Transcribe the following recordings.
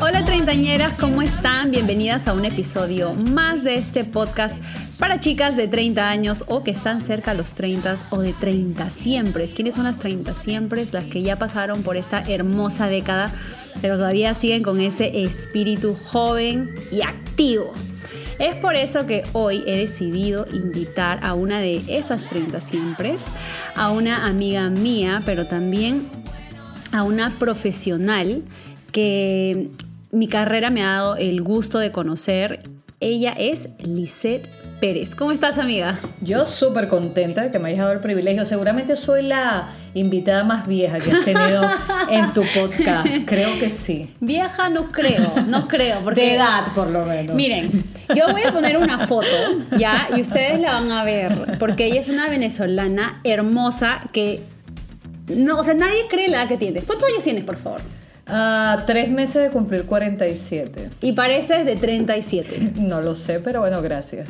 Hola treintañeras, ¿cómo están? Bienvenidas a un episodio más de este podcast para chicas de 30 años o que están cerca a los 30 o de 30 siempre. ¿Quiénes son las 30 siempre? Las que ya pasaron por esta hermosa década, pero todavía siguen con ese espíritu joven y activo. Es por eso que hoy he decidido invitar a una de esas 30 siempre, a una amiga mía, pero también a una profesional que mi carrera me ha dado el gusto de conocer. Ella es Lisette Pérez. ¿Cómo estás, amiga? Yo súper contenta de que me hayas dado el privilegio. Seguramente soy la invitada más vieja que has tenido en tu podcast. Creo que sí. Vieja no creo, no creo. Porque, de edad, por lo menos. Miren, yo voy a poner una foto, ¿ya? Y ustedes la van a ver. Porque ella es una venezolana hermosa que... No, o sea, nadie cree la edad que tiene. ¿Cuántos años tienes, por favor? Ah, tres meses de cumplir 47. Y pareces de 37. No lo sé, pero bueno, gracias.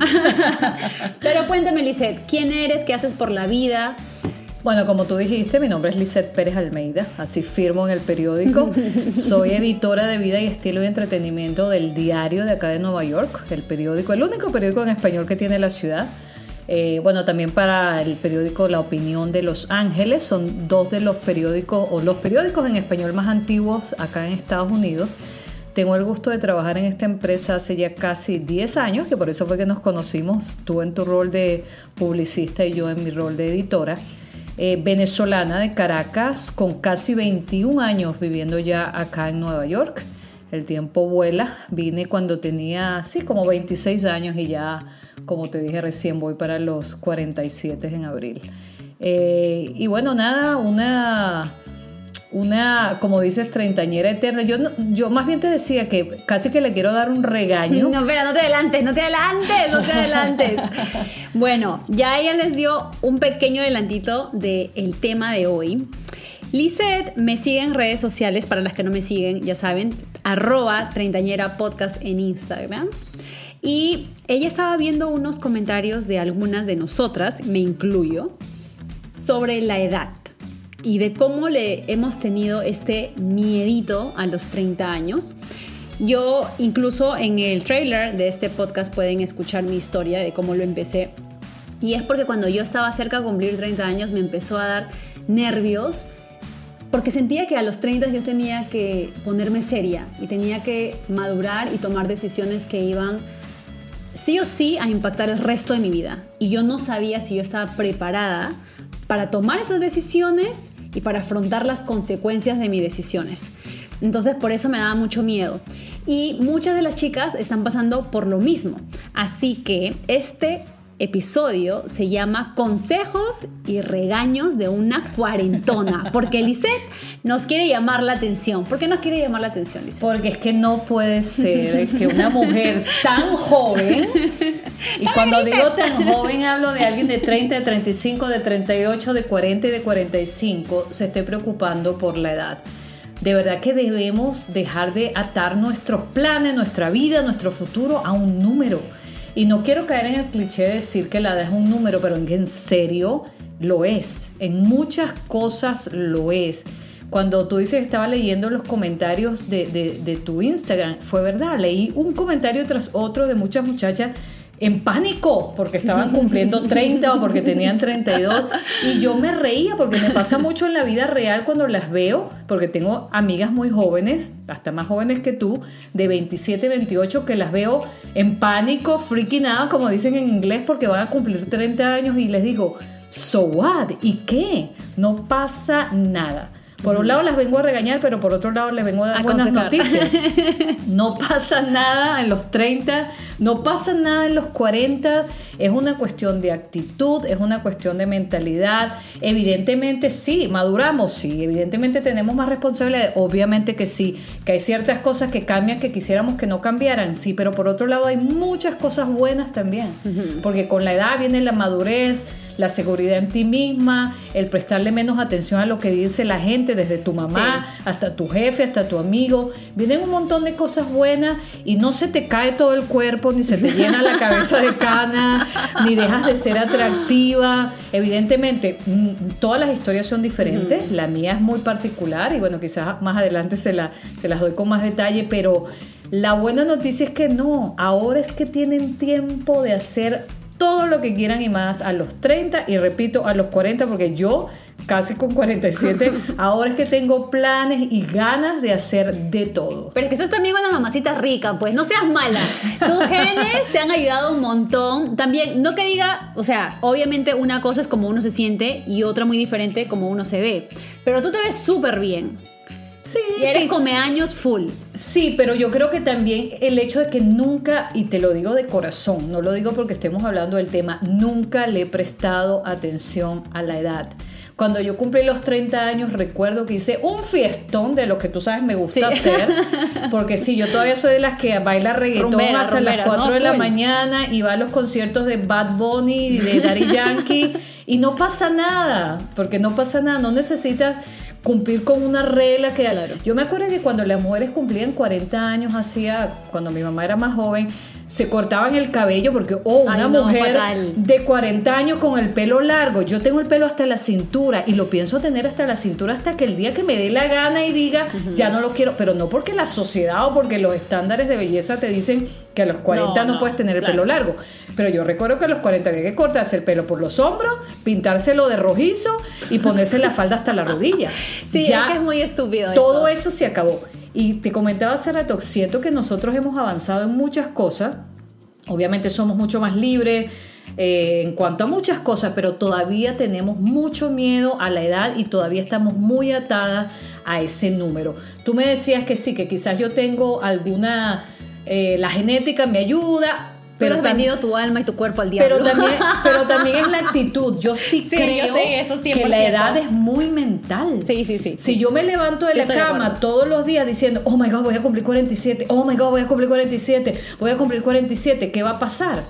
pero cuéntame, Lisette, ¿quién eres? ¿Qué haces por la vida? Bueno, como tú dijiste, mi nombre es Lisette Pérez Almeida, así firmo en el periódico. Soy editora de vida y estilo y entretenimiento del diario de acá de Nueva York, el periódico, el único periódico en español que tiene la ciudad. Eh, bueno, también para el periódico La Opinión de Los Ángeles, son dos de los periódicos o los periódicos en español más antiguos acá en Estados Unidos. Tengo el gusto de trabajar en esta empresa hace ya casi 10 años, que por eso fue que nos conocimos, tú en tu rol de publicista y yo en mi rol de editora. Eh, venezolana de Caracas, con casi 21 años viviendo ya acá en Nueva York. El tiempo vuela, vine cuando tenía, sí, como 26 años y ya como te dije recién, voy para los 47 en abril. Eh, y bueno, nada, una, una, como dices, treintañera eterna. Yo, yo más bien te decía que casi que le quiero dar un regaño. No, pero no te adelantes, no te adelantes, no te adelantes. bueno, ya ella les dio un pequeño adelantito del tema de hoy. Lizeth me sigue en redes sociales, para las que no me siguen, ya saben, arroba treintañera podcast en Instagram. Y ella estaba viendo unos comentarios de algunas de nosotras, me incluyo, sobre la edad y de cómo le hemos tenido este miedito a los 30 años. Yo incluso en el trailer de este podcast pueden escuchar mi historia de cómo lo empecé. Y es porque cuando yo estaba cerca de cumplir 30 años me empezó a dar nervios porque sentía que a los 30 yo tenía que ponerme seria y tenía que madurar y tomar decisiones que iban sí o sí a impactar el resto de mi vida. Y yo no sabía si yo estaba preparada para tomar esas decisiones y para afrontar las consecuencias de mis decisiones. Entonces por eso me daba mucho miedo. Y muchas de las chicas están pasando por lo mismo. Así que este episodio se llama Consejos y regaños de una cuarentona, porque Lisette nos quiere llamar la atención. ¿Por qué nos quiere llamar la atención, Lisette? Porque es que no puede ser que una mujer tan joven, y cuando digo tan joven hablo de alguien de 30, de 35, de 38, de 40 y de 45, se esté preocupando por la edad. De verdad que debemos dejar de atar nuestros planes, nuestra vida, nuestro futuro a un número y no quiero caer en el cliché de decir que la edad es un número, pero en, serio lo es. En muchas cosas lo es. Cuando tú dices que estaba leyendo los comentarios de, de tu Instagram, fue verdad, leí un comentario tras otro de muchas muchachas en pánico porque estaban cumpliendo 30 o porque tenían 32 y yo me reía porque me pasa mucho en la vida real cuando las veo porque tengo amigas muy jóvenes, hasta más jóvenes que tú, de 27, 28 que las veo en pánico, freaking out como dicen en inglés porque van a cumplir 30 años y les digo, "So what? ¿Y qué? No pasa nada." Por un lado las vengo a regañar, pero por otro lado les vengo a dar buenas noticias. No pasa nada en los 30, no pasa nada en los 40. Es una cuestión de actitud, es una cuestión de mentalidad. Evidentemente sí, maduramos, sí. Evidentemente tenemos más responsabilidad, obviamente que sí. Que hay ciertas cosas que cambian que quisiéramos que no cambiaran, sí. Pero por otro lado hay muchas cosas buenas también. Porque con la edad viene la madurez, la seguridad en ti misma, el prestarle menos atención a lo que dice la gente, desde tu mamá hasta tu jefe, hasta tu amigo. Vienen un montón de cosas buenas y no se te cae todo el cuerpo, ni se te llena la cabeza de cana, ni dejas de ser atractiva. Evidentemente, mm, todas las historias son diferentes. La mía es muy particular y bueno, quizás más adelante se, la, se las doy con más detalle, pero la buena noticia es que no, ahora es que tienen tiempo de hacer todo lo que quieran y más a los 30 y repito a los 40 porque yo casi con 47 ahora es que tengo planes y ganas de hacer de todo. Pero es que estás también una mamacita rica, pues no seas mala. Tus genes te han ayudado un montón. También, no que diga, o sea, obviamente una cosa es como uno se siente y otra muy diferente como uno se ve. Pero tú te ves súper bien. Sí, y eres come años full. Sí, pero yo creo que también el hecho de que nunca, y te lo digo de corazón, no lo digo porque estemos hablando del tema, nunca le he prestado atención a la edad. Cuando yo cumplí los 30 años, recuerdo que hice un fiestón de lo que tú sabes me gusta hacer. Porque sí, yo todavía soy de las que baila reggaetón hasta las 4 de la mañana y va a los conciertos de Bad Bunny y de Daddy Yankee. y no pasa nada, porque no pasa nada, no necesitas cumplir con una regla que... Yo me acuerdo que cuando las mujeres cumplían 40 años, hacía, cuando mi mamá era más joven, se cortaban el cabello porque, oh, una mujer de 40 años con el pelo largo, yo tengo el pelo hasta la cintura y lo pienso tener hasta la cintura hasta que el día que me dé la gana y diga, ya no lo quiero, pero no porque la sociedad o porque los estándares de belleza te dicen que a los 40 no, puedes tener el pelo largo. Pero yo recuerdo que a los 40 hay que cortarse el pelo por los hombros, pintárselo de rojizo y ponerse la falda hasta la rodilla. Sí, ya es que es muy estúpido. Todo eso se acabó. Y te comentaba hace rato, siento que nosotros hemos avanzado en muchas cosas, obviamente somos mucho más libres eh, en cuanto a muchas cosas, pero todavía tenemos mucho miedo a la edad y todavía estamos muy atadas a ese número. Tú me decías que sí, que quizás yo tengo alguna, eh, la genética me ayuda, pero has vendido tu alma y tu cuerpo al diablo. Pero también, pero también es la actitud. Yo sí, creo que la edad es muy mental. Sí, sí, sí. Si yo me levanto de la cama todos los días diciendo, oh my God, voy a cumplir 47, oh my God, voy a cumplir 47, voy a cumplir 47, ¿qué va a pasar?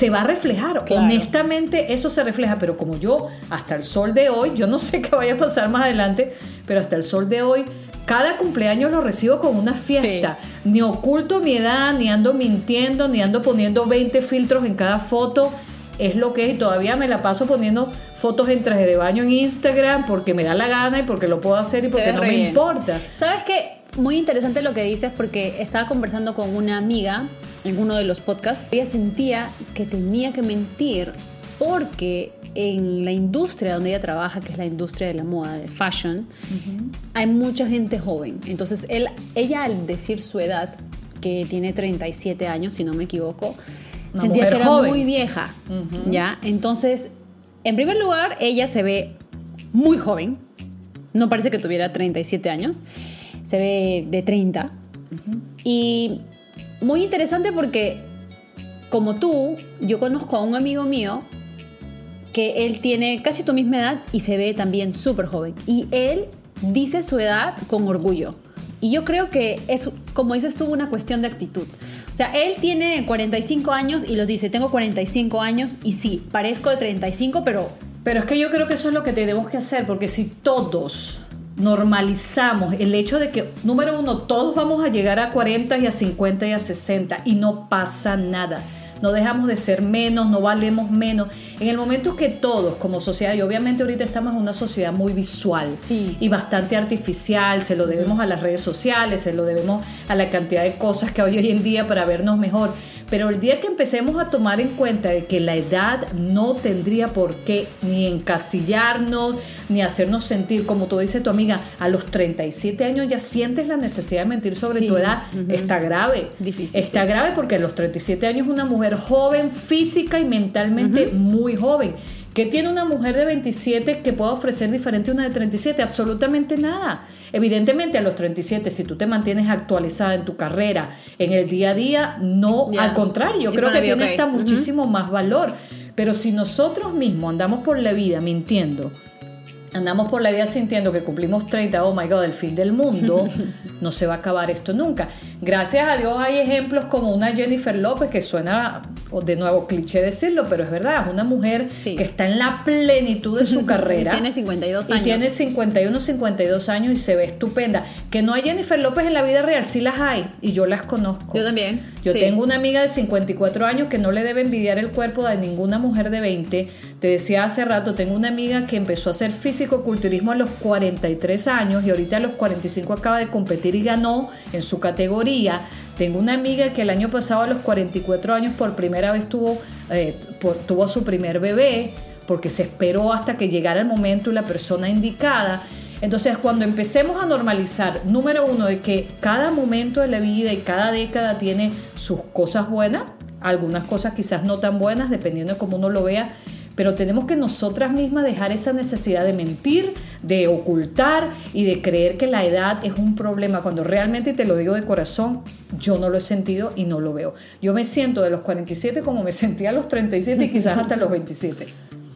se va a reflejar. Honestamente, eso se refleja, pero como yo, hasta el sol de hoy, yo no sé qué vaya a pasar más adelante, pero hasta el sol de hoy cada cumpleaños lo recibo con una fiesta. Ni oculto mi edad, ni ando mintiendo, ni ando poniendo 20 filtros en cada foto. Es lo que es y todavía me la paso poniendo fotos en traje de baño en Instagram porque me da la gana y porque lo puedo hacer y porque no me importa. ¿Sabes qué? Muy interesante lo que dices porque estaba conversando con una amiga en uno de los podcasts. Ella sentía que tenía que mentir porque en la industria donde ella trabaja, que es la industria de la moda, de fashion, hay mucha gente joven. Entonces, él, ella al decir su edad, que tiene 37 años, si no me equivoco, sentía que era muy vieja. ¿ya? Entonces, en primer lugar, ella se ve muy joven. No parece que tuviera 37 años. Se ve de 30. Y muy interesante porque, como tú, yo conozco a un amigo mío que él tiene casi tu misma edad y se ve también súper joven. Y él dice su edad con orgullo. Y yo creo que es, como dices tú, una cuestión de actitud. O sea, él tiene 45 años y lo dice, tengo 45 años y sí, parezco de 35, pero... Pero es que yo creo que eso es lo que tenemos que hacer, porque si todos normalizamos el hecho de que, número uno, todos vamos a llegar a 40 y a 50 y a 60 y no pasa nada no dejamos de ser menos, no valemos menos. En el momento que todos como sociedad, y obviamente ahorita estamos en una sociedad muy visual y bastante artificial, se lo debemos a las redes sociales, se lo debemos a la cantidad de cosas que hay hoy en día para vernos mejor. Pero el día que empecemos a tomar en cuenta de que la edad no tendría por qué ni encasillarnos, ni hacernos sentir, como tú dices tu amiga, a los 37 años ya sientes la necesidad de mentir sobre tu edad, está grave. Difícil. Está grave porque a los 37 años una mujer joven, física y mentalmente muy joven. ¿Qué tiene una mujer de 27 que pueda ofrecer diferente a una de 37? Absolutamente nada. Evidentemente a los 37, si tú te mantienes actualizada en tu carrera, en el día a día, no, al contrario, yo creo que tiene hasta muchísimo más valor. Pero si nosotros mismos andamos por la vida mintiendo, andamos por la vida sintiendo que cumplimos 30, oh my god, el fin del mundo, no se va a acabar esto nunca. Gracias a Dios hay ejemplos como una Jennifer López que suena de nuevo cliché decirlo, pero es verdad, es una mujer Sí. que está en la plenitud de su carrera. Y tiene 52 Y años. tiene 51, 52 años y se ve estupenda. Que no hay Jennifer López en la vida real, sí las hay y yo las conozco. Yo también. Yo sí. tengo una amiga de 54 años que no le debe envidiar el cuerpo de ninguna mujer de 20. Te decía hace rato, tengo una amiga que empezó a hacer físico-culturismo a los 43 años y ahorita a los 45 acaba de competir y ganó en su categoría. Tengo una amiga que el año pasado a los 44 años por primera vez tuvo, eh, tuvo a su primer bebé porque se esperó hasta que llegara el momento y la persona indicada. Entonces, cuando empecemos a normalizar, número uno, de que cada momento de la vida y cada década tiene sus cosas buenas, algunas cosas quizás no tan buenas, dependiendo de cómo uno lo vea, pero tenemos que nosotras mismas dejar esa necesidad de mentir, de ocultar y de creer que la edad es un problema, cuando realmente, te lo digo de corazón, yo no lo he sentido y no lo veo. Yo me siento de los 47 como me sentía a los 37 y quizás hasta los 27.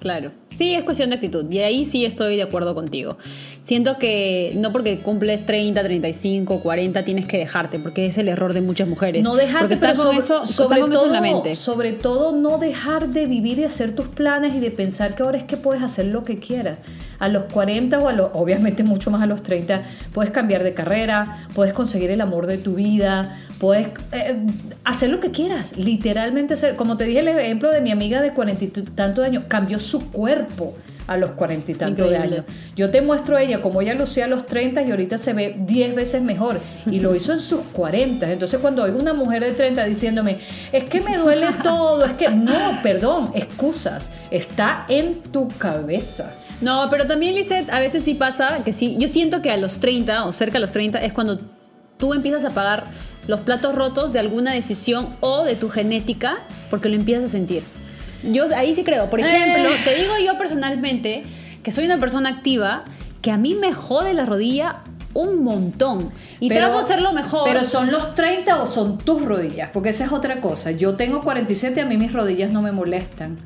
Claro. Sí, es cuestión de actitud. Y ahí sí estoy de acuerdo contigo. Siento que no porque cumples 30, 35, 40 tienes que dejarte, porque es el error de muchas mujeres. No dejarte, porque pero con sobre, eso, sobre eso todo, en la mente. sobre todo no dejar de vivir y hacer tus planes y de pensar que ahora es que puedes hacer lo que quieras. A los 40 o a los, obviamente mucho más a los 30, puedes cambiar de carrera, puedes conseguir el amor de tu vida, puedes eh, hacer lo que quieras, literalmente hacer, como te dije el ejemplo de mi amiga de 40 y tantos años, cambió su cuerpo a los 40 y tantos de años. Yo te muestro a ella como ella lucía a los 30 y ahorita se ve 10 veces mejor. Y lo hizo en sus 40. Entonces cuando oigo una mujer de 30 diciéndome, es que me duele todo, es que no, perdón, excusas. Está en tu cabeza. No, pero también, Lizeth, a veces sí pasa que sí. Yo siento que a los 30 o cerca de los 30 es cuando tú empiezas a pagar los platos rotos de alguna decisión o de tu genética porque lo empiezas a sentir. Yo ahí sí creo. Por ejemplo, Eh. te digo yo personalmente que soy una persona activa que a mí me jode la rodilla un montón. Y Pero- trato de hacerlo mejor. Pero son los 30 o son tus rodillas, porque esa es otra cosa. Yo tengo 47 y a mí mis rodillas no me molestan.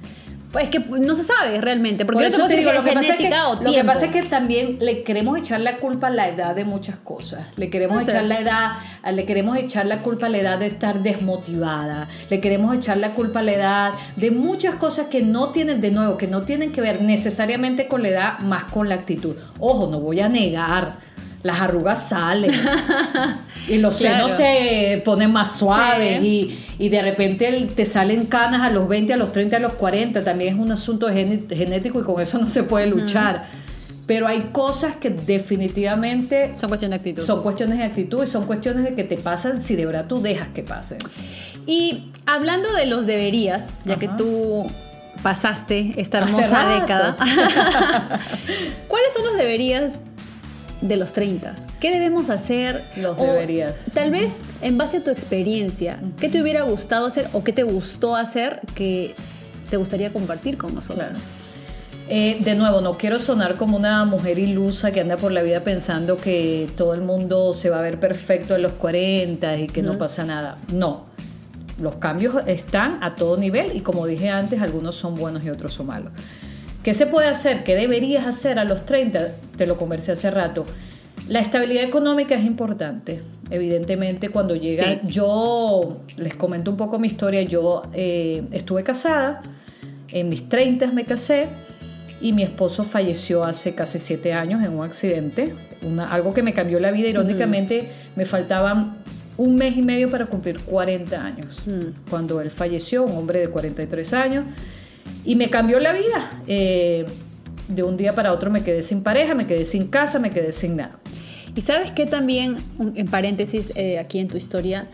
Pues es que no se sabe realmente. Porque Por eso te digo, lo que pasa es que, lo que pasa es que también le queremos echar la culpa a la edad de muchas cosas. Le queremos echar la edad, le queremos echar la culpa a la edad de estar desmotivada. Le queremos echar la culpa a la edad de muchas cosas que no tienen, de nuevo, que no tienen que ver necesariamente con la edad, más con la actitud. Ojo, no voy a negar. Las arrugas salen y los Claro. senos se ponen más suaves Sí. y, y de repente te salen canas a los 20, a los 30, a los 40. También es un asunto genético y con eso no se puede luchar. Pero hay cosas que definitivamente Son cuestión de actitud. son cuestiones de actitud y son cuestiones de que te pasan si de verdad tú dejas que pasen. Y hablando de los deberías, ya que tú pasaste esta hermosa década, ¿cuáles son los deberías de los 30? ¿Qué debemos hacer? Los O, deberías. Tal vez en base a tu experiencia, ¿qué te hubiera gustado hacer o qué te gustó hacer que te gustaría compartir con nosotras? Eh, de nuevo, no quiero sonar como una mujer ilusa que anda por la vida pensando que todo el mundo se va a ver perfecto en los 40 y que no pasa nada. No, los cambios están a todo nivel y como dije antes, algunos son buenos y otros son malos. ¿Qué se puede hacer? ¿Qué deberías hacer a los 30? Te lo conversé hace rato. La estabilidad económica es importante. Evidentemente, cuando llega, Sí. yo les comento un poco mi historia. Yo eh, estuve casada, en mis 30 me casé y mi esposo falleció hace casi siete años en un accidente, una, algo que me cambió la vida. Irónicamente, me faltaban un mes y medio para cumplir 40 años. Mm. Cuando él falleció, un hombre de 43 años, y me cambió la vida. Eh, de un día para otro me quedé sin pareja, me quedé sin casa, me quedé sin nada. Y sabes que también, en paréntesis, eh, aquí en tu historia,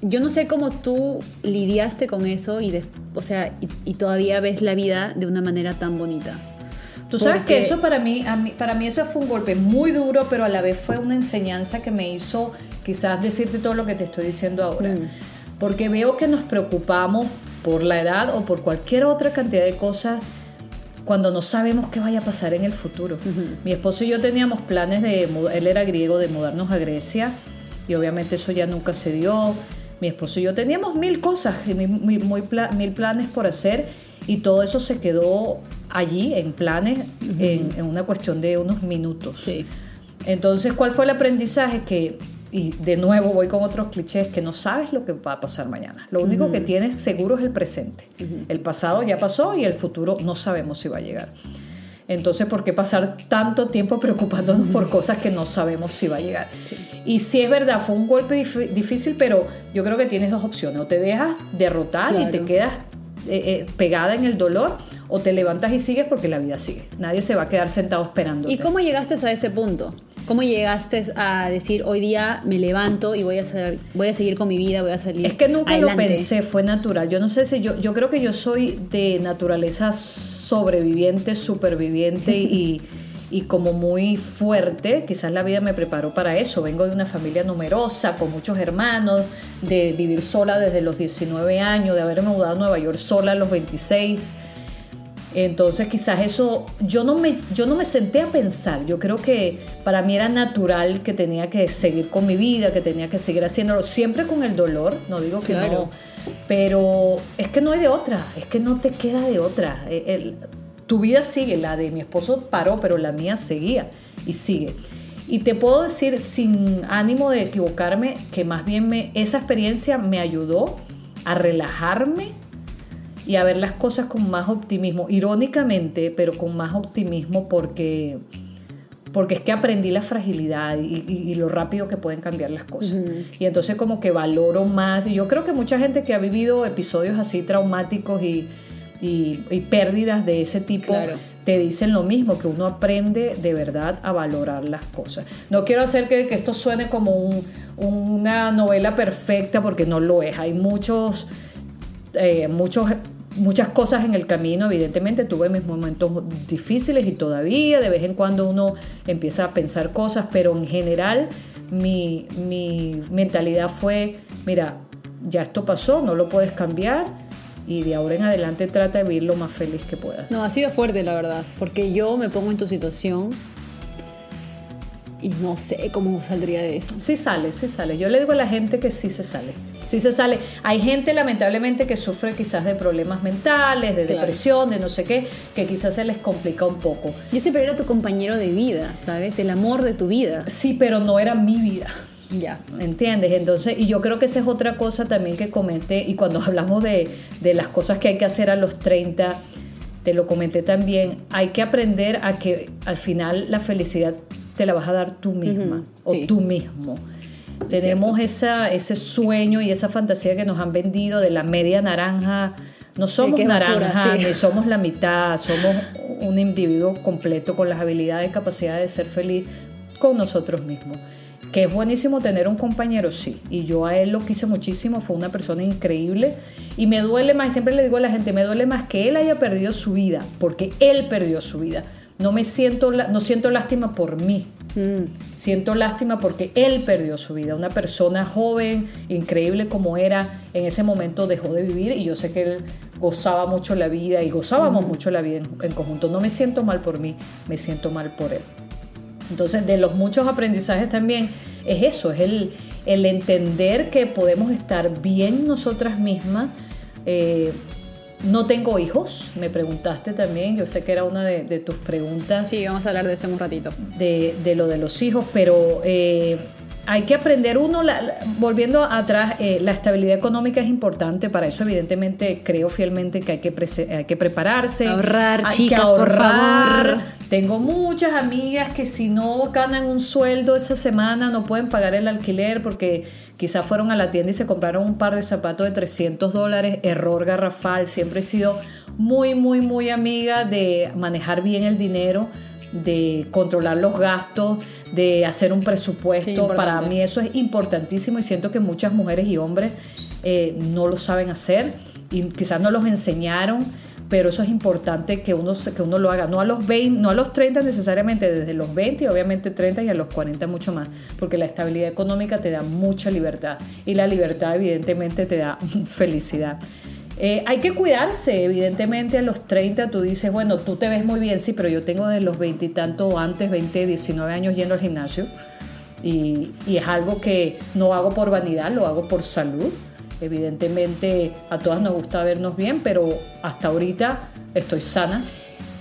yo no sé cómo tú lidiaste con eso y, de- o sea, y, y todavía ves la vida de una manera tan bonita. Tú sabes Porque- que eso para mí, a mí, para mí eso fue un golpe muy duro, pero a la vez fue una enseñanza que me hizo quizás decirte todo lo que te estoy diciendo ahora. Mm. Porque veo que nos preocupamos por la edad o por cualquier otra cantidad de cosas cuando no sabemos qué vaya a pasar en el futuro. Mi esposo y yo teníamos planes de, él era griego, de mudarnos a Grecia y obviamente eso ya nunca se dio. Mi esposo y yo teníamos mil cosas, y mil, mil- muy pla- mil planes por hacer y todo eso se quedó allí en planes en, en una cuestión de unos minutos. Sí. Entonces, ¿cuál fue el aprendizaje? Que y de nuevo voy con otros clichés, que no sabes lo que va a pasar mañana. Lo único que tienes seguro es el presente. El pasado ya pasó y el futuro no sabemos si va a llegar. Entonces, ¿por qué pasar tanto tiempo preocupándonos por cosas que no sabemos si va a llegar? Y sí es verdad, fue un golpe difícil, pero yo creo que tienes dos opciones. O te dejas derrotar y te quedas eh, eh, pegada en el dolor, o te levantas y sigues porque la vida sigue. Nadie se va a quedar sentado esperando. ¿Y cómo llegaste a ese punto? ¿Cómo llegaste a decir hoy día me levanto y voy a, voy a seguir con mi vida, voy a salir? Es que nunca lo pensé, fue natural. Yo no sé si yo, yo creo que yo soy de naturaleza sobreviviente, superviviente y, y como muy fuerte. Quizás la vida me preparó para eso. Vengo de una familia numerosa, con muchos hermanos, de vivir sola desde los 19 años, de haberme mudado a Nueva York sola a los 26 entonces quizás eso, yo no, me, yo no me senté a pensar, yo creo que para mí era natural que tenía que seguir con mi vida, que tenía que seguir haciéndolo, siempre con el dolor, no digo que no, pero es que no hay de otra, es que no te queda de otra. E, tu vida sigue, la de mi esposo paró, pero la mía seguía y sigue. Y te puedo decir sin ánimo de equivocarme que más bien me, esa experiencia me ayudó a relajarme y a ver las cosas con más optimismo, irónicamente, pero con más optimismo porque, porque es que aprendí la fragilidad y, lo rápido que pueden cambiar las cosas. Y entonces como que valoro más, y yo creo que mucha gente que ha vivido episodios así traumáticos y, pérdidas de ese tipo, te dicen lo mismo, que uno aprende de verdad a valorar las cosas. No quiero hacer que, esto suene como una novela perfecta, porque no lo es. Hay muchos... Eh, muchos muchas cosas en el camino, evidentemente tuve mis momentos difíciles y todavía de vez en cuando uno empieza a pensar cosas, pero en general mi, mentalidad fue, mira, ya esto pasó, no lo puedes cambiar y de ahora en adelante trata de vivir lo más feliz que puedas. No, ha sido fuerte la verdad, porque yo me pongo en tu situación y no sé cómo saldría de eso. Sí sale, sí sale. Yo le digo a la gente que sí se sale. Sí se sale. Hay gente lamentablemente que sufre quizás de problemas mentales, de depresión, de no sé qué, que quizás se les complica un poco. Yo siempre era tu compañero de vida, ¿sabes? El amor de tu vida. Sí, pero no era mi vida. Ya. ¿Entiendes? Entonces, y yo creo que esa es otra cosa también que comenté, y cuando hablamos de, de las cosas que hay que hacer a los 30, te lo comenté también, hay que aprender a que al final la felicidad te la vas a dar tú misma o tú mismo. Tenemos esa, ese sueño y esa fantasía que nos han vendido de la media naranja. No somos naranja, ni somos la mitad, somos un individuo completo con las habilidades y capacidades de ser feliz con nosotros mismos. Que es buenísimo tener un compañero, sí. Y yo a él lo quise muchísimo, fue una persona increíble. Y me duele más, siempre le digo a la gente, me duele más que él haya perdido su vida, porque él perdió su vida no me siento, no siento lástima por mí. Mm. Siento lástima porque él perdió su vida. Una persona joven, increíble como era, en ese momento dejó de vivir y yo sé que él gozaba mucho la vida y gozábamos mm. mucho la vida en, conjunto. No me siento mal por mí, me siento mal por él. Entonces, de los muchos aprendizajes también es eso, es el, el entender que podemos estar bien nosotras mismas. Eh, no tengo hijos, me preguntaste también, yo sé que era una de, tus preguntas. Sí, vamos a hablar de eso en un ratito. De, lo de los hijos, pero eh, hay que aprender uno, volviendo atrás, eh, la estabilidad económica es importante, para eso evidentemente creo fielmente que hay que, hay que prepararse. Ahorrar, hay chicas, que ahorrar. Tengo muchas amigas que si no ganan un sueldo esa semana no pueden pagar el alquiler porque Quizás fueron a la tienda y se compraron un par de zapatos de 300 dólares, error garrafal. Siempre he sido muy, muy, muy amiga de manejar bien el dinero, de controlar los gastos, de hacer un presupuesto. Para mí eso es importantísimo y siento que muchas mujeres y hombres eh, no lo saben hacer y quizás no los enseñaron pero eso es importante que uno, que uno lo haga, no a los 20, no a los 30 necesariamente, desde los 20 y obviamente 30 y a los 40 mucho más, porque la estabilidad económica te da mucha libertad y la libertad evidentemente te da felicidad. Eh, hay que cuidarse, evidentemente a los 30 tú dices, bueno, tú te ves muy bien, sí, pero yo tengo de los 20 y tanto antes, 20, 19 años yendo al gimnasio y, y es algo que no hago por vanidad, lo hago por salud Evidentemente a todas nos gusta vernos bien, pero hasta ahorita estoy sana.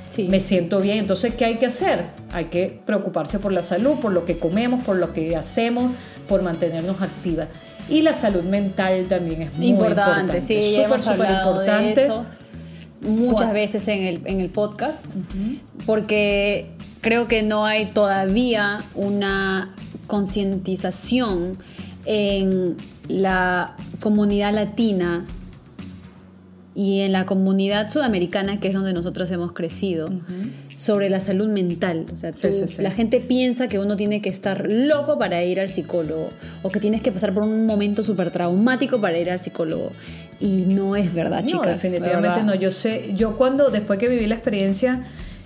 Sí. me siento bien. Entonces, ¿qué hay que hacer? Hay que preocuparse por la salud, por lo que comemos, por lo que hacemos, por mantenernos activas. Y la salud mental también es muy importante. importante, sí, súper, súper importante. eso muchas veces en el, en el podcast, porque creo que no hay todavía una concientización en la comunidad latina y en la comunidad sudamericana, que es donde nosotros hemos crecido, sobre la salud mental. O sea, Sí, tú- sí, sí. la gente piensa que uno tiene que estar loco para ir al psicólogo o que tienes que pasar por un momento súper traumático para ir al psicólogo. Y no es verdad, No, chicas. definitivamente ¿verdad? no. Yo sé, yo cuando, después que viví la experiencia,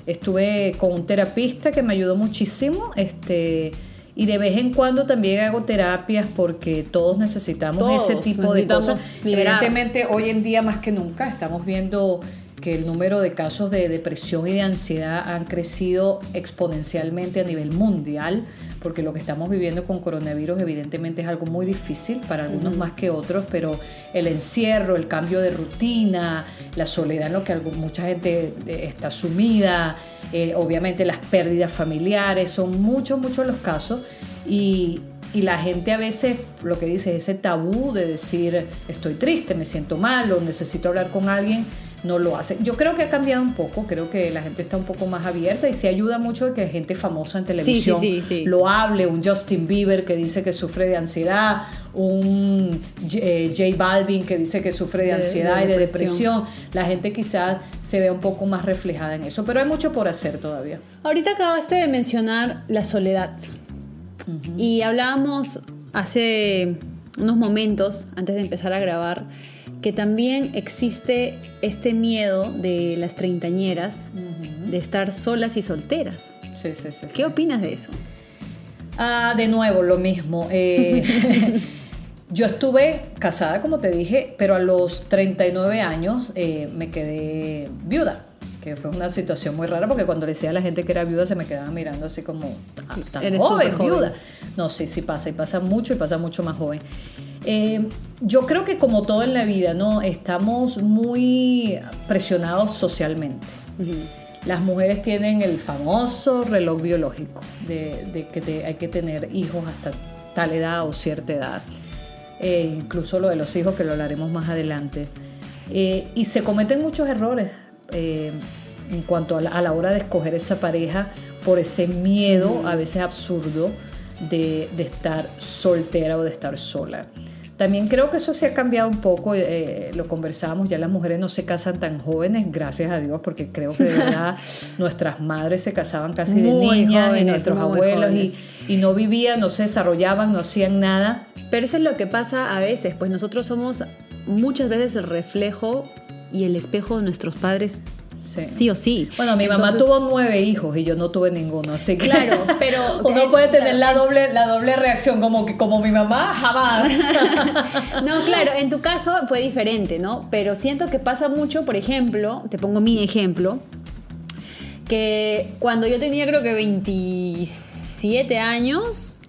estuve con un terapista que me ayudó muchísimo, este, y de vez en cuando también hago terapias porque todos necesitamos Todos ese tipo de cosas. liberar. Evidentemente, hoy en día más que nunca estamos viendo que el número de casos de depresión y de ansiedad han crecido exponencialmente a nivel mundial, porque lo que estamos viviendo con coronavirus evidentemente es algo muy difícil para algunos más que otros, pero el encierro, el cambio de rutina, la soledad en lo que algo- mucha gente eh, está sumida, eh, obviamente las pérdidas familiares, son muchos, muchos los casos y, y la gente a veces lo que dice ese tabú de decir estoy triste, me siento mal o necesito hablar con alguien, no lo hace. Yo creo que ha cambiado un poco, creo que la gente está un poco más abierta y se ayuda mucho de que gente famosa en televisión sí, sí. lo hable, un Justin Bieber que dice que sufre de ansiedad, un J, eh, J Balvin que dice que sufre de, De- ansiedad de y de depresión. depresión. La gente quizás se ve un poco más reflejada en eso, pero hay mucho por hacer todavía. Ahorita acabaste de mencionar la soledad. Y hablábamos hace unos momentos, antes de empezar a grabar, que también existe este miedo de las treintañeras de estar solas y solteras. Sí, sí, sí. sí. ¿Qué opinas de eso? Ah, de nuevo, lo mismo. Eh, yo estuve casada, como te dije, pero a los 39 años eh, me quedé viuda, que fue una situación muy rara porque cuando le decía a la gente que era viuda se me quedaban mirando así como, "Ah, tan Eres joven". viuda. No, sí, sí pasa, y pasa mucho y pasa mucho más joven. Eh, yo creo que como todo en la vida, ¿no? Estamos muy presionados socialmente. Las mujeres tienen el famoso reloj biológico de, de que te- hay que tener hijos hasta tal edad o cierta edad. Eh, incluso lo de los hijos, que lo hablaremos más adelante. Eh, y se cometen muchos errores eh, en cuanto a la, a la hora de escoger esa pareja por ese miedo, a veces absurdo, de, de estar soltera o de estar sola. También creo que eso se ha cambiado un poco, eh, lo conversábamos, ya las mujeres no se casan tan jóvenes, gracias a Dios, porque creo que de verdad nuestras madres se casaban casi de Muy niñas y nuestros abuelos y, y no vivían, no se desarrollaban, no hacían nada. Pero eso es lo que pasa a veces, pues nosotros somos muchas veces el reflejo y el espejo de nuestros padres, Sí. sí o sí. Bueno, mi mamá tuvo nueve hijos y yo no tuve ninguno, así que Claro, pero- uno puede tener la doble, la doble reacción, como que como mi mamá, jamás. No, claro, en tu caso fue diferente, ¿no? Pero siento que pasa mucho, por ejemplo, te pongo mi ejemplo, que cuando yo tenía creo que 27 años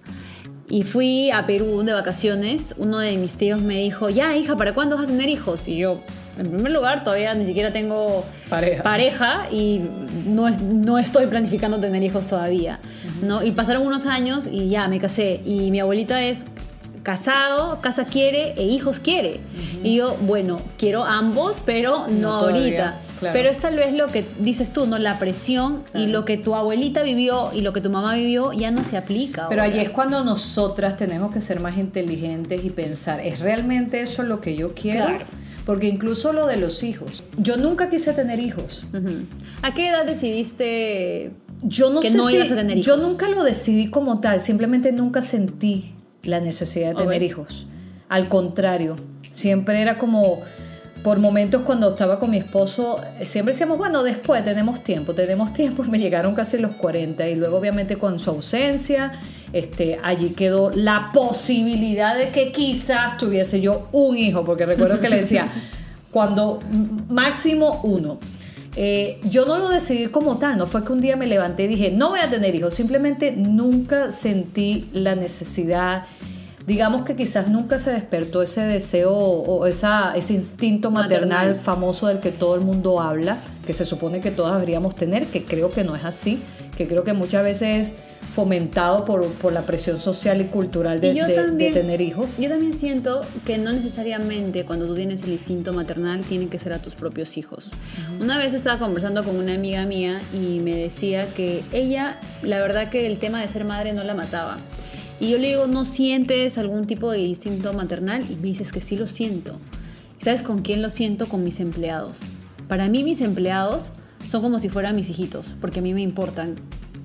y fui a Perú de vacaciones, uno de mis tíos me dijo, ya hija, ¿para cuándo vas a tener hijos? Y yo, en primer lugar, todavía ni siquiera tengo Pareja. pareja y no, es- no estoy planificando tener hijos todavía, ¿no? Y pasaron unos años y ya me casé y mi abuelita es casado, casa quiere e hijos quiere. Y yo, bueno, quiero ambos, pero no, ahorita. claro. Pero es tal vez lo que dices tú, ¿no? La presión y Claro. lo que tu abuelita vivió y lo que tu mamá vivió ya no se aplica. Pero ahora. allí es cuando nosotras tenemos que ser más inteligentes y pensar, ¿es realmente eso lo que yo quiero? Claro. Porque incluso lo de los hijos, yo nunca quise tener hijos. ¿A qué edad decidiste Yo no Que sé no si- ibas a tener Yo hijos. nunca lo decidí como tal, simplemente nunca sentí la necesidad de tener hijos. Al contrario, siempre era como por momentos cuando estaba con mi esposo, eh, siempre decíamos, bueno, después tenemos tiempo, tenemos tiempo, y me llegaron casi los 40 y luego obviamente con su ausencia, este, allí quedó la posibilidad de que quizás tuviese yo un hijo, porque recuerdo que le decía, cuando máximo uno. Eh, yo no lo decidí como tal, no fue que un día me levanté y dije, no voy a tener hijos, simplemente nunca sentí la necesidad digamos que quizás nunca se despertó ese deseo o esa, ese instinto maternal, Maternal. famoso del que todo el mundo habla, que se supone que todas deberíamos tener, que creo que no es así, que creo que muchas veces es fomentado por, por la presión social y cultural de, Y tener hijos. Yo también siento que no necesariamente cuando tú tienes el instinto maternal tienen que ser a tus propios hijos. Una vez estaba conversando con una amiga mía y me decía que ella, la verdad que el tema de ser madre no la mataba. Y yo le digo, ¿no sientes algún tipo de instinto maternal? Y me dices que sí lo siento. ¿Y sabes con quién lo siento? Con mis empleados. Para mí mis empleados son como si fueran mis hijitos, porque a mí me importan.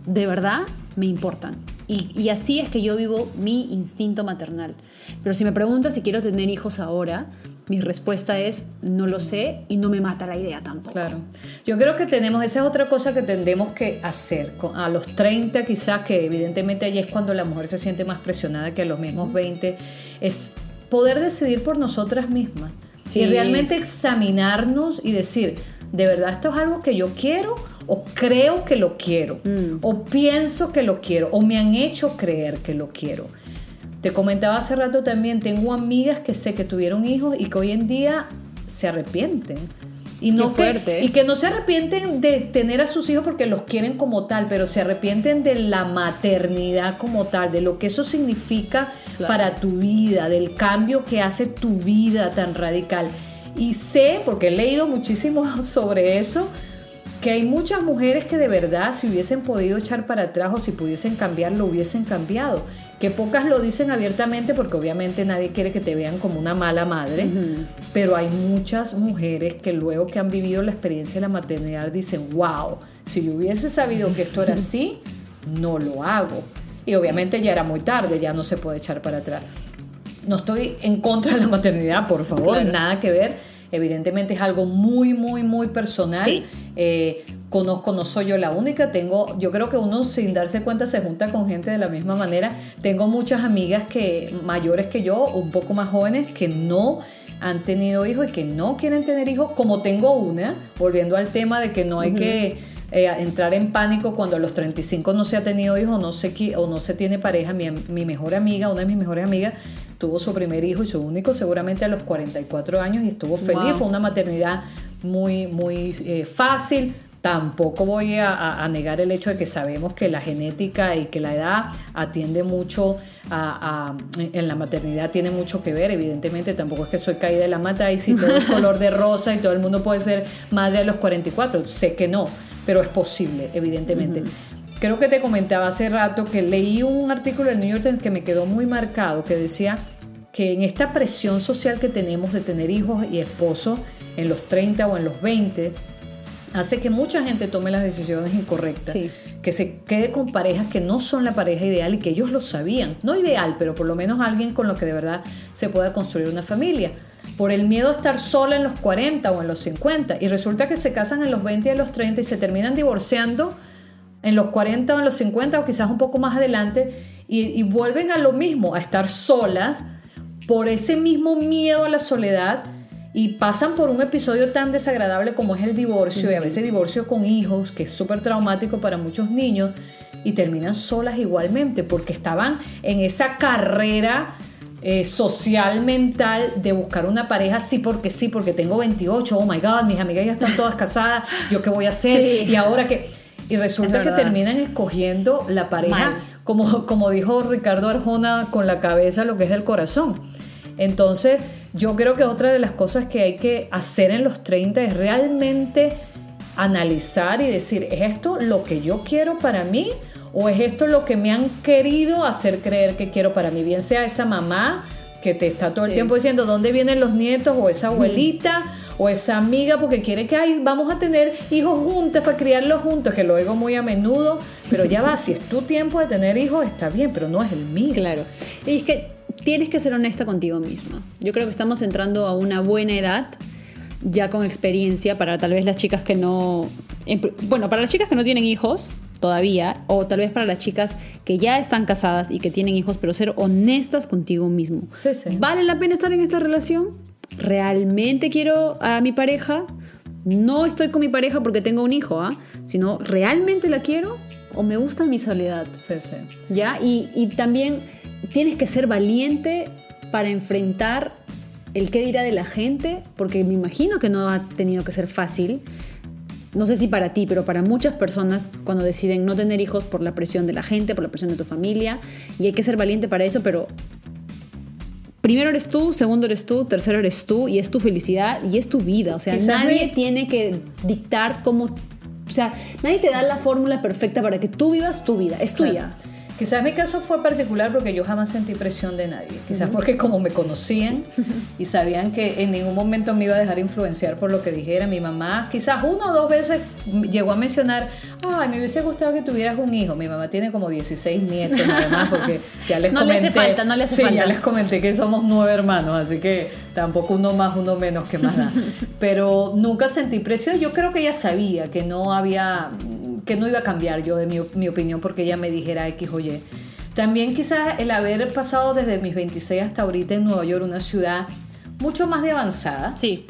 De verdad, me importan. Y, y así es que yo vivo mi instinto maternal. Pero si me preguntas si quiero tener hijos ahora, mi respuesta es no lo sé y no me mata la idea tampoco. Claro. Yo creo que tenemos, esa es otra cosa que tendemos que hacer. A los 30 quizás, que evidentemente ahí es cuando la mujer se siente más presionada que a los mismos 20, es poder decidir por nosotras mismas. Sí. Y realmente examinarnos y decir, ¿de verdad esto es algo que yo quiero? ¿O creo que lo quiero? Mm. ¿O pienso que lo quiero? ¿O me han hecho creer que lo quiero? Te comentaba hace rato también, tengo amigas que sé que tuvieron hijos y que hoy en día se arrepienten. Y, no que- fuerte. y que no se arrepienten de tener a sus hijos porque los quieren como tal, pero se arrepienten de la maternidad como tal, de lo que eso significa Claro. para tu vida, del cambio que hace tu vida tan radical. Y sé, porque he leído muchísimo sobre eso, que hay muchas mujeres que de verdad si hubiesen podido echar para atrás o si pudiesen cambiar, lo hubiesen cambiado. Que pocas lo dicen abiertamente porque obviamente nadie quiere que te vean como una mala madre, pero hay muchas mujeres que luego que han vivido la experiencia de la maternidad dicen, wow, si yo hubiese sabido que esto era así, no lo hago. Y obviamente ya era muy tarde, ya no se puede echar para atrás. No estoy en contra de la maternidad, por favor, Claro. nada que ver. Evidentemente es algo muy, muy, muy personal. Sí. Eh, conozco, no soy yo la única, tengo, yo creo que uno sin darse cuenta se junta con gente de la misma manera. Tengo muchas amigas que mayores que yo, un poco más jóvenes, que no han tenido hijos y que no quieren tener hijos, como tengo una, volviendo al tema de que no hay que eh, entrar en pánico cuando a los 35 no se ha tenido hijos no se, qui- o no se tiene pareja. Mi, mi mejor amiga, una de mis mejores amigas, tuvo su primer hijo y su único seguramente a los 44 años y estuvo feliz. Wow. Fue una maternidad muy, muy eh, fácil. Tampoco voy a, negar el hecho de que sabemos que la genética y que la edad atiende mucho a, a- en la maternidad tiene mucho que ver, evidentemente tampoco es que soy caída de la mata y si todo es color de rosa y todo el mundo puede ser madre a los 44, sé que no, pero es posible, evidentemente. Creo que te comentaba hace rato que leí un artículo del New York Times que me quedó muy marcado, que decía que en esta presión social que tenemos de tener hijos y esposo en los 30 o en los 20, hace que mucha gente tome las decisiones incorrectas, Sí. que se quede con parejas que no son la pareja ideal y que ellos lo sabían, no ideal, pero por lo menos alguien con lo que de verdad se pueda construir una familia. Por el miedo a estar sola en los 40 o en los 50 y resulta que se casan en los 20 y en los 30 y se terminan divorciando en los 40 o en los 50 o quizás un poco más adelante y, y vuelven a lo mismo, a estar solas por ese mismo miedo a la soledad y pasan por un episodio tan desagradable como es el divorcio y a veces divorcio con hijos, que es súper traumático para muchos niños y terminan solas igualmente porque estaban en esa carrera eh, social, mental de buscar una pareja sí porque sí, porque tengo 28, oh my god, mis amigas ya están todas casadas, yo qué voy a hacer Sí. y ahora que... Y resulta Es que terminan escogiendo la pareja Mal. Como, como dijo Ricardo Arjona, con la cabeza lo que es del corazón. Entonces, yo creo que otra de las cosas que hay que hacer en los 30 es realmente analizar y decir, ¿es esto lo que yo quiero para mí? ¿O es esto lo que me han querido hacer creer que quiero para mí? Bien sea esa mamá que te está todo el Sí. tiempo diciendo dónde vienen los nietos, o esa abuelita, o esa amiga, porque quiere que ay, vamos a tener hijos juntas para criarlos juntos, que lo oigo muy a menudo, pero ya va, si es tu tiempo de tener hijos, está bien, pero no es el mío. Claro. Y es que tienes que ser honesta contigo misma. Yo creo que estamos entrando a una buena edad, ya con experiencia, para tal vez las chicas que no. Bueno, para las chicas que no tienen hijos todavía, o tal vez para las chicas que ya están casadas y que tienen hijos, pero ser honestas contigo mismo. Sí, sí. ¿Vale la pena estar en esta relación? ¿Realmente quiero a mi pareja? No estoy con mi pareja porque tengo un hijo, ¿ah? Sino, ¿realmente la quiero? ¿O me gusta mi soledad? Sí, sí. ¿Ya? Y, y también tienes que ser valiente para enfrentar el qué dirá de la gente, porque me imagino que no ha tenido que ser fácil. No sé si para ti, pero para muchas personas cuando deciden no tener hijos por la presión de la gente, por la presión de tu familia, y hay que ser valiente para eso, pero primero eres tú, segundo eres tú, tercero eres tú, y es tu felicidad y es tu vida. O sea, nadie me- tiene que dictar cómo... O sea, nadie te da la fórmula perfecta para que tú vivas tu vida, es tuya. Quizás mi caso fue particular porque yo jamás sentí presión de nadie. Quizás porque como me conocían y sabían que en ningún momento me iba a dejar influenciar por lo que dijera mi mamá. Quizás una o dos veces llegó a mencionar, ay, me hubiese gustado que tuvieras un hijo. Mi mamá tiene como 16 nietos además porque ya les No le hace comenté. falta, no le hace sí, falta. ya les comenté que somos nueve hermanos, así que tampoco uno más, uno menos que más da. Pero nunca sentí presión. Yo creo que ella sabía que no había, que no iba a cambiar yo de mi, mi opinión porque ella me dijera X o Y. También quizás el haber pasado desde mis 26 hasta ahorita en Nueva York, una ciudad mucho más de avanzada. Sí.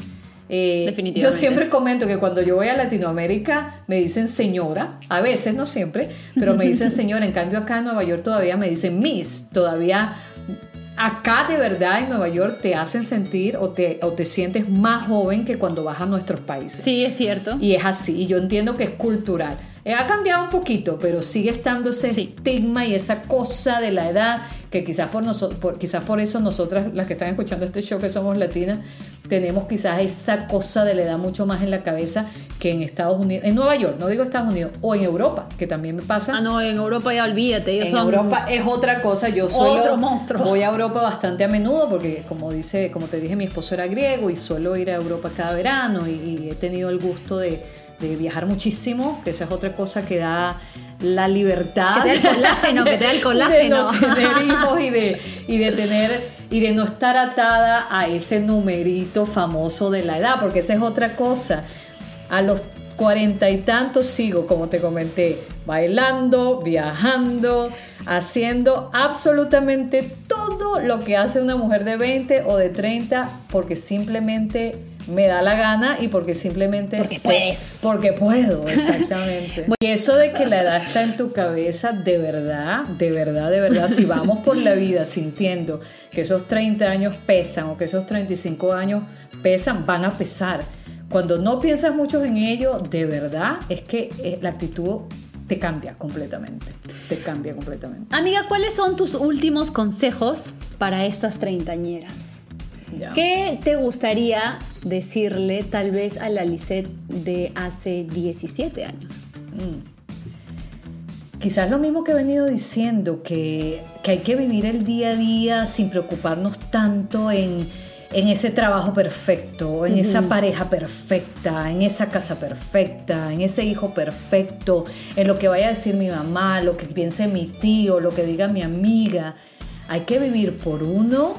Eh, Definitivamente. Yo siempre comento que cuando yo voy a Latinoamérica me dicen señora, a veces, no siempre, pero me dicen señora. En cambio acá en Nueva York todavía me dicen miss. Todavía acá de verdad en Nueva York te hacen sentir o te, o te sientes más joven que cuando vas a nuestros países. Sí, es cierto. Y es así, y yo entiendo que es cultural. Eh, Ha cambiado un poquito, pero sigue estando ese Sí. estigma y esa cosa de la edad que quizás por, por, quizás por eso nosotras, las que están escuchando este show que somos latinas, tenemos quizás esa cosa de la edad mucho más en la cabeza que en Estados Unidos, en Nueva York, no digo Estados Unidos, o en Europa, que también me pasa. Ah, no, en Europa ya olvídate, ellos En son... Europa es otra cosa. Yo suelo Otro monstruo. voy a Europa bastante a menudo porque, como dice, como te dije, mi esposo era griego y suelo ir a Europa cada verano y, y he tenido el gusto de, de viajar muchísimo, que esa es otra cosa que da la libertad. Que te da el colágeno, que te da el De colágeno. no tener hijos y de, y de tener y de no estar atada a ese numerito famoso de la edad, porque esa es otra cosa. A los cuarenta y tantos sigo, como te comenté, bailando, viajando, haciendo absolutamente todo lo que hace una mujer de 20 o de 30, porque simplemente me da la gana y porque simplemente Porque sé- puedes. porque puedo, exactamente. y eso de que la edad está en tu cabeza, de verdad, de verdad, de verdad, si vamos por la vida sintiendo que esos 30 años pesan o que esos 35 años pesan, van a pesar. Cuando no piensas mucho en ello, de verdad, es que eh, la actitud te cambia completamente. Te cambia completamente. Amiga, ¿cuáles son tus últimos consejos para estas treintañeras? Ya. ¿Qué te gustaría decirle tal vez a la Lisette de hace 17 años? Quizás lo mismo que he venido diciendo, que, que hay que vivir el día a día sin preocuparnos tanto en, en ese trabajo perfecto, en esa pareja perfecta, en esa casa perfecta, en ese hijo perfecto, en lo que vaya a decir mi mamá, lo que piense mi tío, lo que diga mi amiga. Hay que vivir por uno,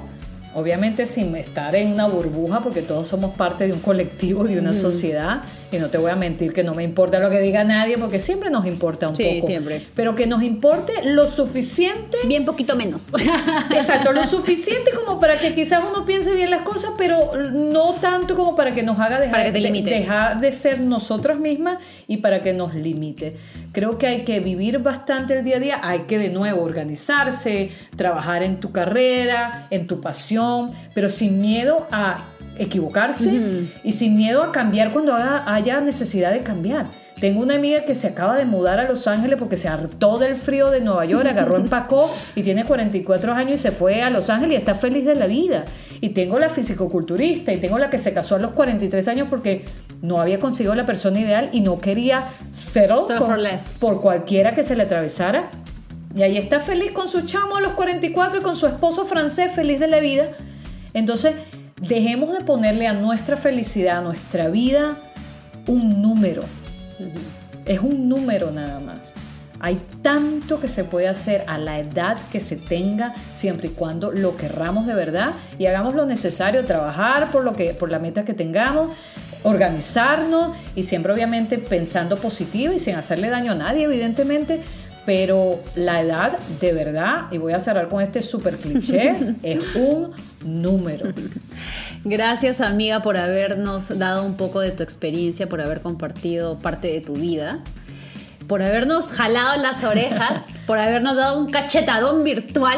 obviamente sin estar en una burbuja, porque todos somos parte de un colectivo, de una sociedad, y no te voy a mentir que no me importa lo que diga nadie, porque siempre nos importa un Sí, poco. siempre. Pero que nos importe lo suficiente Bien poquito menos. Exacto, lo suficiente como para que quizás uno piense bien las cosas, pero no tanto como para que nos haga dejar, Para que te de, limite. dejar de ser nosotras mismas y para que nos limite. Creo que hay que vivir bastante el día a día, hay que de nuevo organizarse, trabajar en tu carrera, en tu pasión, pero sin miedo a equivocarse y sin miedo a cambiar cuando haya necesidad de cambiar. Tengo una amiga que se acaba de mudar a Los Ángeles porque se hartó del frío de Nueva York, agarró, empacó y tiene 44 años y se fue a Los Ángeles y está feliz de la vida. Y tengo la fisicoculturista y tengo la que se casó a los 43 años porque no había conseguido la persona ideal y no quería settle Settle con- por cualquiera que se le atravesara. Y ahí está feliz con su chamo a los 44 y con su esposo francés feliz de la vida. Entonces, dejemos de ponerle a nuestra felicidad, a nuestra vida, un número. Es un número nada más. Hay tanto que se puede hacer a la edad que se tenga, siempre y cuando lo querramos de verdad y hagamos lo necesario, trabajar por, lo que, por la meta que tengamos, organizarnos y siempre obviamente pensando positivo y sin hacerle daño a nadie, evidentemente. Pero la edad, de verdad, y voy a cerrar con este super cliché, es un número. Gracias amiga por habernos dado un poco de tu experiencia, por haber compartido parte de tu vida. Por habernos jalado las orejas, por habernos dado un cachetadón virtual.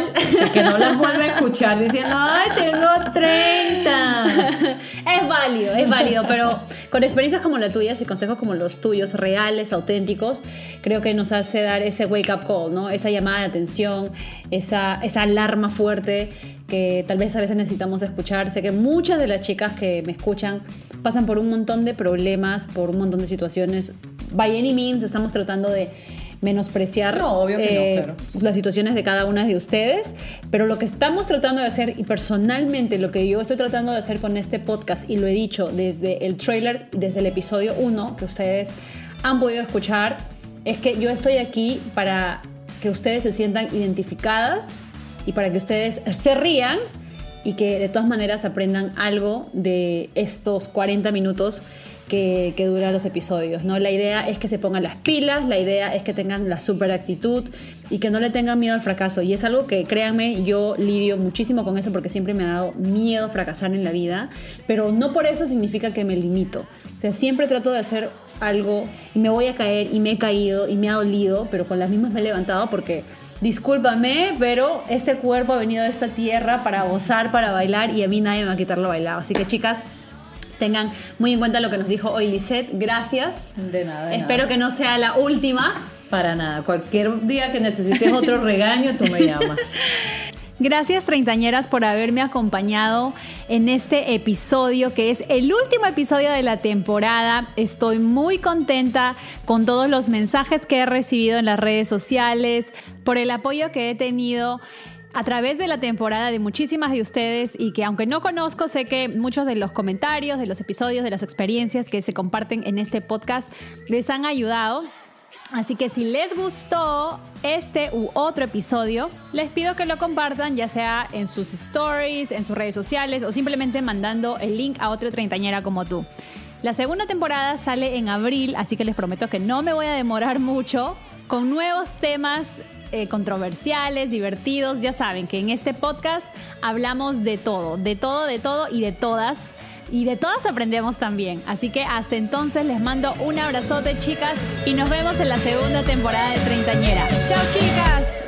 que no las vuelve a escuchar diciendo, ay, tengo 30. es válido, es válido, pero con experiencias como la tuya y consejos como los tuyos, reales, auténticos, creo que nos hace dar ese wake up call, ¿no? Esa llamada de atención, esa, esa alarma fuerte que tal vez a veces necesitamos escuchar. Sé que muchas de las chicas que me escuchan pasan por un montón de problemas, por un montón de situaciones. By any means, estamos tratando de menospreciar eh, las situaciones de cada una de ustedes, pero lo que estamos tratando de hacer y personalmente lo que yo estoy tratando de hacer con este podcast y lo he dicho desde el trailer, desde el episodio 1 que ustedes han podido escuchar, es que yo estoy aquí para que ustedes se sientan identificadas y para que ustedes se rían y que de todas maneras aprendan algo de estos 40 minutos que, que duran los episodios. ¿no? La idea es que se pongan las pilas, la idea es que tengan la super actitud y que no le tengan miedo al fracaso. Y es algo que, créanme, yo lidio muchísimo con eso porque siempre me ha dado miedo fracasar en la vida, pero no por eso significa que me limito. O sea, siempre trato de hacer algo y me voy a caer y me he caído y me ha dolido, pero con las mismas me he levantado porque discúlpame, pero este cuerpo ha venido de esta tierra para gozar, para bailar y a mí nadie me va a quitar lo bailado. Así que chicas, tengan muy en cuenta lo que nos dijo hoy Lisette. Gracias. De nada. Espero que no sea la última. Para nada. Cualquier día que necesites otro regaño, tú me llamas. Gracias treintañeras por haberme acompañado en este episodio que es el último episodio de la temporada. Estoy muy contenta con todos los mensajes que he recibido en las redes sociales, por el apoyo que he tenido a través de la temporada de muchísimas de ustedes y que aunque no conozco, sé que muchos de los comentarios, de los episodios, de las experiencias que se comparten en este podcast les han ayudado. Así que si les gustó este u otro episodio, les pido que lo compartan, ya sea en sus stories, en sus redes sociales o simplemente mandando el link a otra treintañera como tú. La segunda temporada sale en abril, así que les prometo que no me voy a demorar mucho con nuevos temas eh, controversiales, divertidos. Ya saben que en este podcast hablamos de todo, de todo, de todo y de todas. Y de todas aprendemos también. Así que hasta entonces les mando un abrazote chicas y nos vemos en la segunda temporada de Treintañera. ¡Chao chicas!